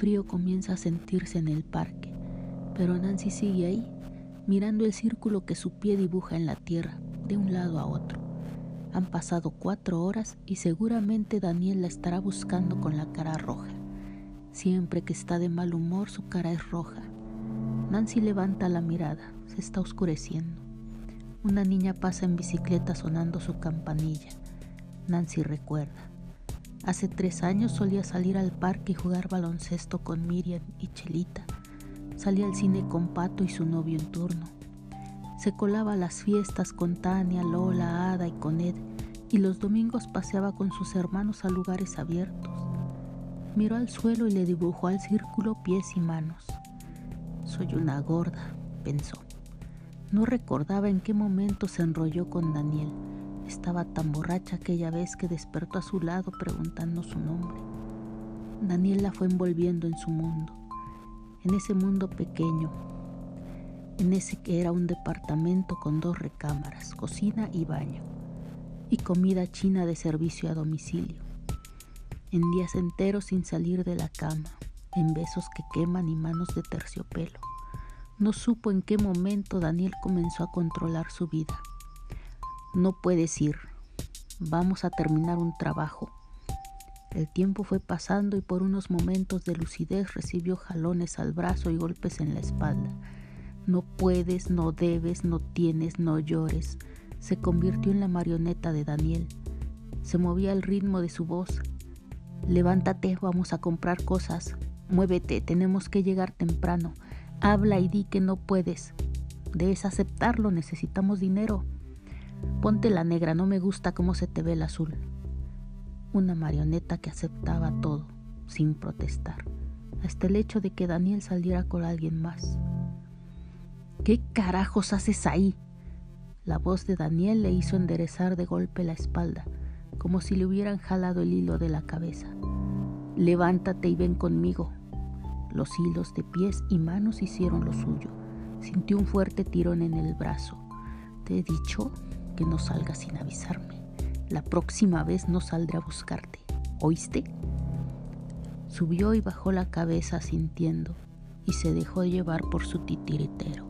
frío comienza a sentirse en el parque, pero Nancy sigue ahí, mirando el círculo que su pie dibuja en la tierra, de un lado a otro. Han pasado cuatro horas y seguramente Daniel la estará buscando con la cara roja. Siempre que está de mal humor su cara es roja. Nancy levanta la mirada, se está oscureciendo. Una niña pasa en bicicleta sonando su campanilla. Nancy recuerda. Hace tres años solía salir al parque y jugar baloncesto con Miriam y Chelita. Salía al cine con Pato y su novio en turno. Se colaba a las fiestas con Tania, Lola, Ada y con Ed, y los domingos paseaba con sus hermanos a lugares abiertos. Miró al suelo y le dibujó al círculo pies y manos. Soy una gorda, pensó. No recordaba en qué momento se enrolló con Daniel estaba tan borracha aquella vez que despertó a su lado preguntando su nombre. Daniel la fue envolviendo en su mundo, en ese mundo pequeño, en ese que era un departamento con dos recámaras, cocina y baño, y comida china de servicio a domicilio, en días enteros sin salir de la cama, en besos que queman y manos de terciopelo. No supo en qué momento Daniel comenzó a controlar su vida no puedes ir. Vamos a terminar un trabajo. El tiempo fue pasando y por unos momentos de lucidez recibió jalones al brazo y golpes en la espalda. No puedes, no debes, no tienes, no llores. Se convirtió en la marioneta de Daniel. Se movía al ritmo de su voz. Levántate, vamos a comprar cosas. Muévete, tenemos que llegar temprano. Habla y di que no puedes. Debes aceptarlo, necesitamos dinero. Ponte la negra, no me gusta cómo se te ve el azul. Una marioneta que aceptaba todo, sin protestar, hasta el hecho de que Daniel saliera con alguien más. ¿Qué carajos haces ahí? La voz de Daniel le hizo enderezar de golpe la espalda, como si le hubieran jalado el hilo de la cabeza. Levántate y ven conmigo. Los hilos de pies y manos hicieron lo suyo. Sintió un fuerte tirón en el brazo. ¿Te he dicho? No salgas sin avisarme. La próxima vez no saldré a buscarte. ¿Oíste? Subió y bajó la cabeza sintiendo y se dejó llevar por su titiritero.